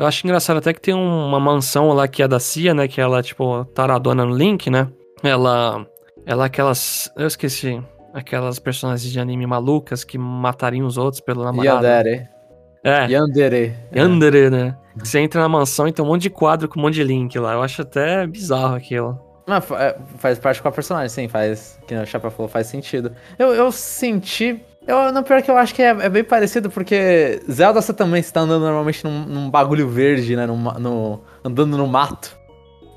Eu acho engraçado até que tem um- uma mansão lá que é da Cia, né? Que ela, tipo, taradona no Link, né? Ela. Ela é aquelas. Eu esqueci. Aquelas personagens de anime malucas que matariam os outros pelo namorado. Yandere. É, Yandere. Yandere, né? Você entra na mansão e tem um monte de quadro com um monte de Link lá. Eu acho até bizarro aquilo. É, faz parte com a personagem, sim, faz. Que o Chapa falou, faz sentido. Eu, eu senti. Eu, não, pior que eu acho que é, é bem parecido, porque Zelda você também está andando normalmente num, num bagulho verde, né? num no, andando no mato.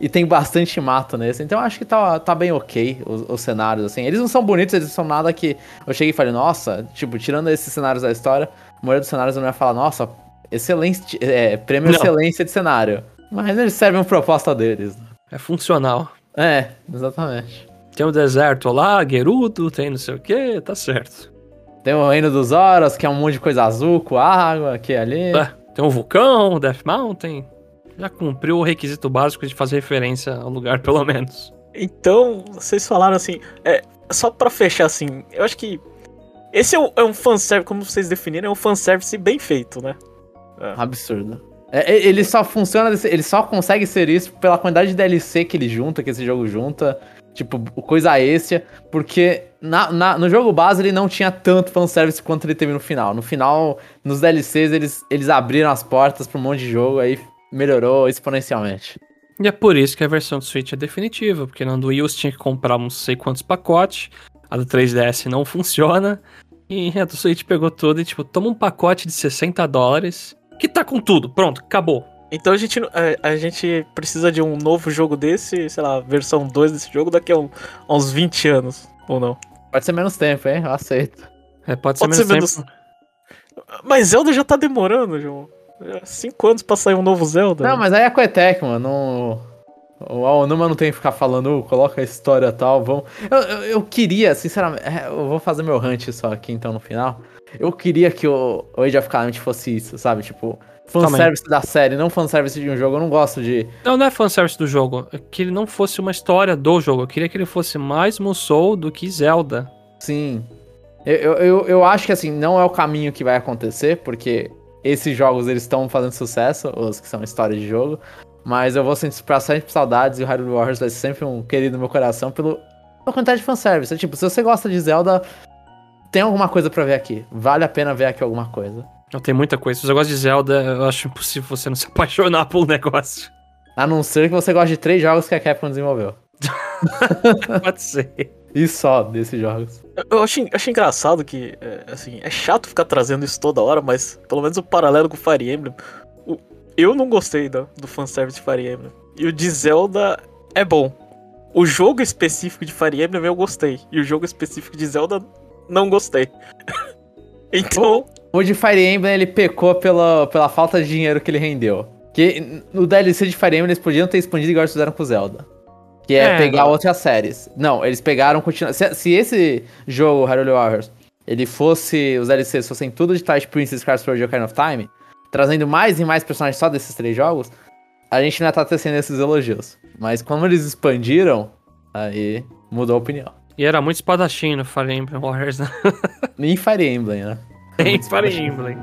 E tem bastante mato nesse. Então eu acho que tá, tá bem ok os, os cenários, assim. Eles não são bonitos, eles não são nada que. Eu cheguei e falei, nossa, tipo, tirando esses cenários da história, a maioria dos cenários eu não ia falar, nossa, excelente. É, prêmio Não. excelência de cenário. Mas eles servem a proposta deles. né? É funcional. É, exatamente. Tem o deserto lá, Gerudo, tem não sei o que, tá certo. Tem o Reino dos Horas, que é um monte de coisa azul com água aqui e ali. É, tem um vulcão, Death Mountain. Já cumpriu o requisito básico de fazer referência ao lugar, pelo menos. Então, vocês falaram assim, é, só pra fechar assim, eu acho que esse é um, é um fanservice, como vocês definiram, é um fanservice bem feito, né? Absurdo. É, é, ele só funciona, ele só consegue ser isso pela quantidade de DLC que ele junta, que esse jogo junta. Tipo, coisa extra. Porque na, na- no jogo base ele não tinha tanto fanservice quanto ele teve no final. No final, nos DLCs, eles, eles abriram as portas pra um monte de jogo, aí melhorou exponencialmente. E é por isso que a versão do Switch é definitiva, porque na do Wii você tinha que comprar não sei quantos pacotes, a do 3DS não funciona, e a do Switch pegou tudo e tipo, toma um pacote de 60 dólares, que tá com tudo, pronto, acabou. Então a gente, a, a gente precisa de um novo jogo desse, sei lá, versão 2 desse jogo daqui a, um- a uns 20 anos, ou não? Pode ser menos tempo, hein? Eu aceito. É, pode ser Pode menos ser tempo. menos- Mas Zelda já tá demorando, João. Já 5 anos pra sair um novo Zelda. Não, mas aí é Coetec, mano. Não... O Aonuma não tem que ficar falando, "Uh, coloca a história e tal, vamos... Eu, eu, eu queria, sinceramente, é, eu vou fazer meu hunt só aqui então no final. Eu queria que o, o Age of Calamity fosse isso, sabe? Tipo, fanservice da série, não fanservice de um jogo. Eu não gosto de... Não, não é fanservice do jogo, é que ele não fosse uma história do jogo, eu queria que ele fosse mais Musou do que Zelda. Sim. Eu, eu, eu, eu acho que assim, não é o caminho que vai acontecer, porque esses jogos eles estão fazendo sucesso, os que são história de jogo. Mas eu vou sentir bastante saudades e o Hyrule Warriors vai ser sempre um querido no meu coração pelo, pela quantidade de fanservice. É Tipo, se você gosta de Zelda, tem alguma coisa pra ver aqui. Vale a pena ver aqui alguma coisa. Não tem muita coisa. Se você gosta de Zelda, eu acho impossível você não se apaixonar pelo negócio. A não ser que você goste de três jogos que a Capcom desenvolveu. Pode ser. E só desses jogos. Eu- achei, achei engraçado que, é, assim, é chato ficar trazendo isso toda hora, mas pelo menos o paralelo com o Fire Emblem. o- eu não gostei do, do fanservice de Fire Emblem. E o de Zelda é bom. O jogo específico de Fire Emblem eu gostei. E o jogo específico de Zelda, não gostei. então, O de Fire Emblem ele pecou pela, pela falta de dinheiro que ele rendeu. Que no DLC de Fire Emblem eles podiam ter expandido igual eles fizeram com o Zelda. Que é, É, pegar não. outras séries. Não, eles pegaram continua... se, se esse jogo, Hyrule Warriors, ele fosse. Os DLCs fossem tudo de Twilight Princess, Scars Sword e Ocarina of Time, trazendo mais e mais personagens só desses três jogos, a gente ainda tá tecendo esses elogios. Mas como eles expandiram, aí mudou a opinião. E era muito espadachim no Fire Emblem Warriors, né? Nem Fire Emblem, né? Tem Fire Emblem.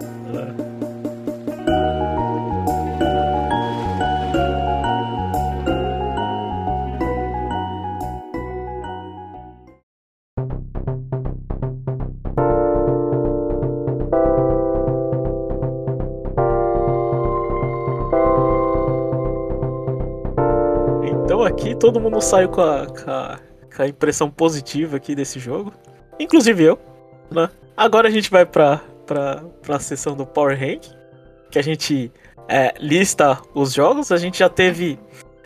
então aqui todo mundo saiu com a, com a, com a impressão positiva aqui desse jogo. Inclusive eu, né? Agora a gente vai pra, pra, pra sessão do Power Rank, que a gente é, lista os jogos. A gente já teve.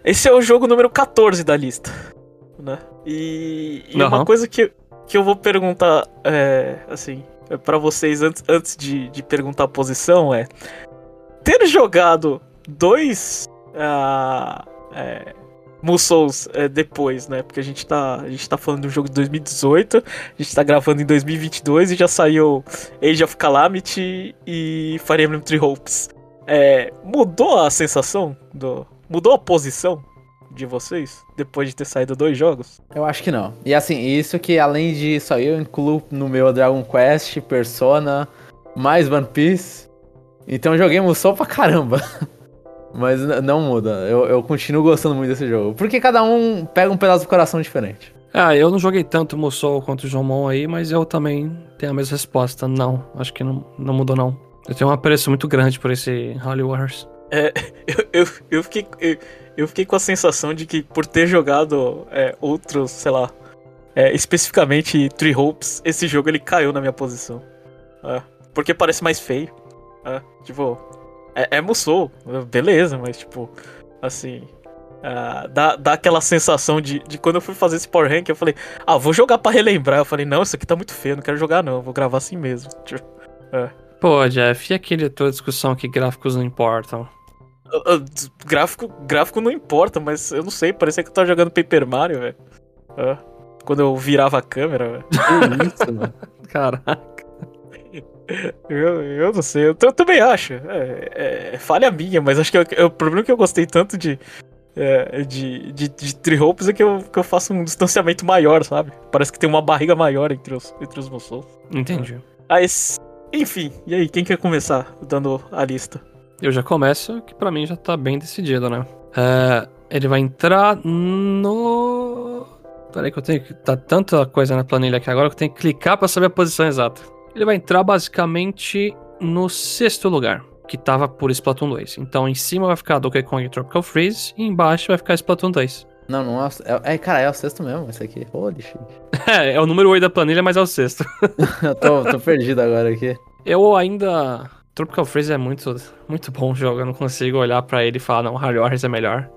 Esse é o jogo número 14 da lista. Né? E, e uma Aham. coisa que, que eu vou perguntar, é, assim, é, para vocês antes, antes de, de perguntar a posição é. Ter jogado dois. ah, é, Musous é, depois, né? Porque a gente, tá, a gente tá falando de um jogo de 2018, a gente tá gravando em 2022 e já saiu Age of Calamity e Fire Emblem Three Hopes. É, mudou a sensação? do Mudou a posição de vocês depois de ter saído dois jogos? Eu acho que não. E assim, isso que além disso aí eu incluo no meu Dragon Quest, Persona, mais One Piece. Então joguei Musou pra caramba. Mas não muda. Eu, eu continuo gostando muito desse jogo. Porque cada um pega um pedaço do coração diferente. Ah, eu não joguei tanto Musou quanto o Jomon aí, mas eu também tenho a mesma resposta. Não, acho que não, não mudou não. Eu tenho um apreço muito grande por esse Holy Wars. Eu, eu, eu, fiquei, eu, eu fiquei com a sensação de que por ter jogado é, outros, sei lá, é, especificamente Three Hopes, esse jogo ele caiu na minha posição. É, porque parece mais feio. É, tipo, é, é Musou, beleza, mas tipo, assim. ah, dá, dá aquela sensação de, de quando eu fui fazer esse Power Rank, eu falei, ah, vou jogar pra relembrar. Eu falei, não, isso aqui tá muito feio, não quero jogar não, vou gravar assim mesmo. Tipo, Pô, Jeff, e aquele tua discussão que gráficos não importam? Ah, ah, Gráfico, gráfico não importa, mas eu não sei, parecia que eu tava jogando Paper Mario, velho. Ah, quando eu virava a câmera, velho. Que isso, mano. Caraca. Eu, eu não sei, eu, eu também acho. É, é, é falha minha, mas acho que eu- é o problema que eu gostei tanto de. é, de, de, de Three Hopes é que eu, que eu faço um distanciamento maior, sabe? Parece que tem uma barriga maior entre os, entre os Musou. Entendi. Mas, enfim, e aí, quem quer começar dando a lista? eu já começo, que pra mim já tá bem decidido, né? É, ele vai entrar no. Peraí, que eu tenho que. Tá tanta coisa na planilha aqui agora que eu tenho que clicar pra saber a posição exata. Ele vai entrar basicamente no sexto lugar, que tava por Splatoon 2. Então em cima vai ficar Donkey Kong Tropical Freeze e embaixo vai ficar Splatoon 2. Não, não é, é, é. Cara, é o sexto mesmo, esse aqui. Holy shit. É, é o número 8 da planilha, mas é o sexto. eu tô, tô perdido agora aqui. Eu ainda. Tropical Freeze é muito, muito bom jogo. Eu não consigo olhar para ele e falar, não, Harry Horrors é melhor.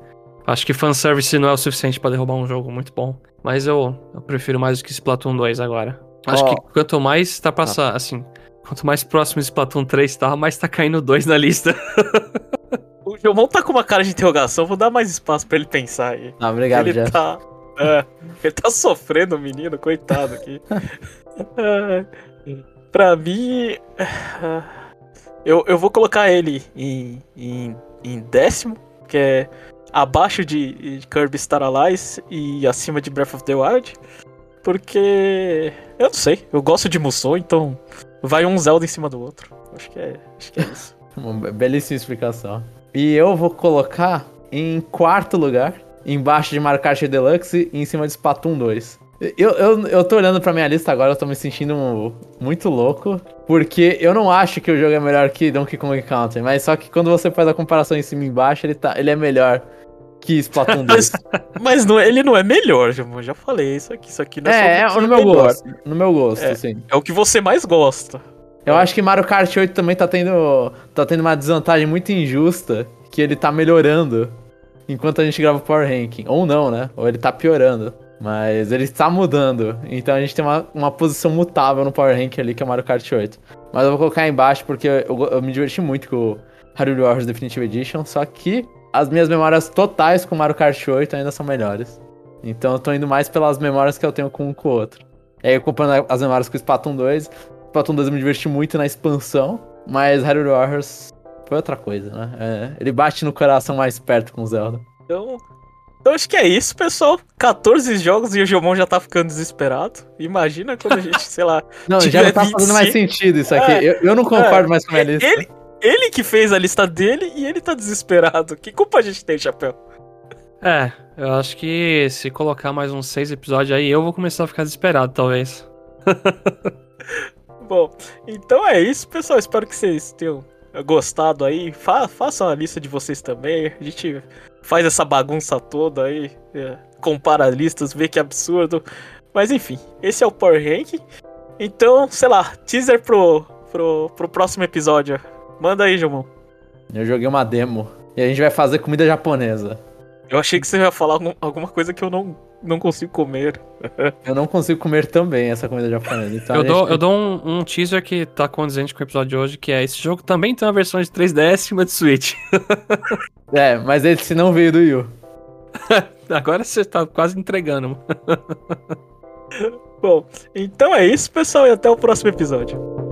Acho que fanservice não é o suficiente para derrubar um jogo muito bom. Mas eu, eu prefiro mais do que Splatoon 2 agora. Acho oh. que quanto mais tá passando, ah. assim, quanto mais próximo Splatoon 3 tá, mais tá caindo 2 na lista. o Jomon tá com uma cara de interrogação, vou dar mais espaço para ele pensar aí. Ah, obrigado, ele Jeff. Tá, é, ele tá sofrendo, menino, coitado aqui. é, pra mim. Eu, eu vou colocar ele em, em, em décimo, que é abaixo de, de Kirby Star Allies e acima de Breath of the Wild. Porque. Eu não sei, eu gosto de Musou, então vai um Zelda em cima do outro. Acho que é, acho que é isso. Uma belíssima explicação. E eu vou colocar em quarto lugar, embaixo de Mario Kart Deluxe e em cima de Splatoon 2. Eu, eu, eu tô olhando pra minha lista agora, eu tô me sentindo muito louco. Porque eu não acho que o jogo é melhor que Donkey Kong Country, mas só que quando você faz a comparação em cima e embaixo, ele, tá, ele é melhor que Splatoon 2. mas, não, ele não é melhor, eu já falei isso aqui. Isso aqui não é, é no meu melhor. gosto. No meu gosto, é, sim. É o que você mais gosta. Eu acho que Mario Kart 8 também tá tendo, tá tendo uma desvantagem muito injusta, que ele tá melhorando enquanto a gente grava o Power Ranking. Ou não, né? Ou ele tá piorando. Mas ele está mudando. Então a gente tem uma, uma posição mutável no Power Rank ali, que é o Mario Kart 8. Mas eu vou colocar aí embaixo porque eu, eu me diverti muito com o Hyrule Warriors Definitive Edition. Só que as minhas memórias totais com o Mario Kart 8 ainda são melhores. Então eu tô indo mais pelas memórias que eu tenho com um com o outro. E aí eu comparando as memórias com o Splatoon 2. Splatoon 2 eu me diverti muito na expansão. Mas Hyrule Warriors foi outra coisa, né? É, ele bate no coração mais perto com o Zelda. Então, então acho que é isso, pessoal. 14 jogos e o Jomon já tá ficando desesperado. Imagina quando a gente, sei lá. Não, já não tá 25. fazendo mais sentido isso aqui. É, eu, eu, não concordo é, mais com a minha lista. Ele, ele que fez a lista dele e ele tá desesperado. Que culpa a gente tem, Chapéu? É, eu acho que se colocar mais uns seis episódios aí, eu vou começar a ficar desesperado, talvez. Bom, então é isso, pessoal. Espero que vocês tenham gostado aí. Fa façam a lista de vocês também. A gente faz essa bagunça toda aí, é, compara listas, vê que absurdo. Mas enfim, esse é o Power Rank. Então, sei lá, teaser pro, pro, pro próximo episódio. Manda aí, Jomon. Eu joguei uma demo e a gente vai fazer comida japonesa. Eu achei que você ia falar alguma coisa que eu não, não consigo comer. eu não consigo comer também essa comida japonesa. Então eu, dou, eu dou um, um, teaser que tá condizente com o episódio de hoje, que é esse jogo também tem uma versão de 3DS e uma de Switch. é, mas esse não veio do Yu. Agora você tá quase entregando. Bom, então é isso, pessoal, e até o próximo episódio.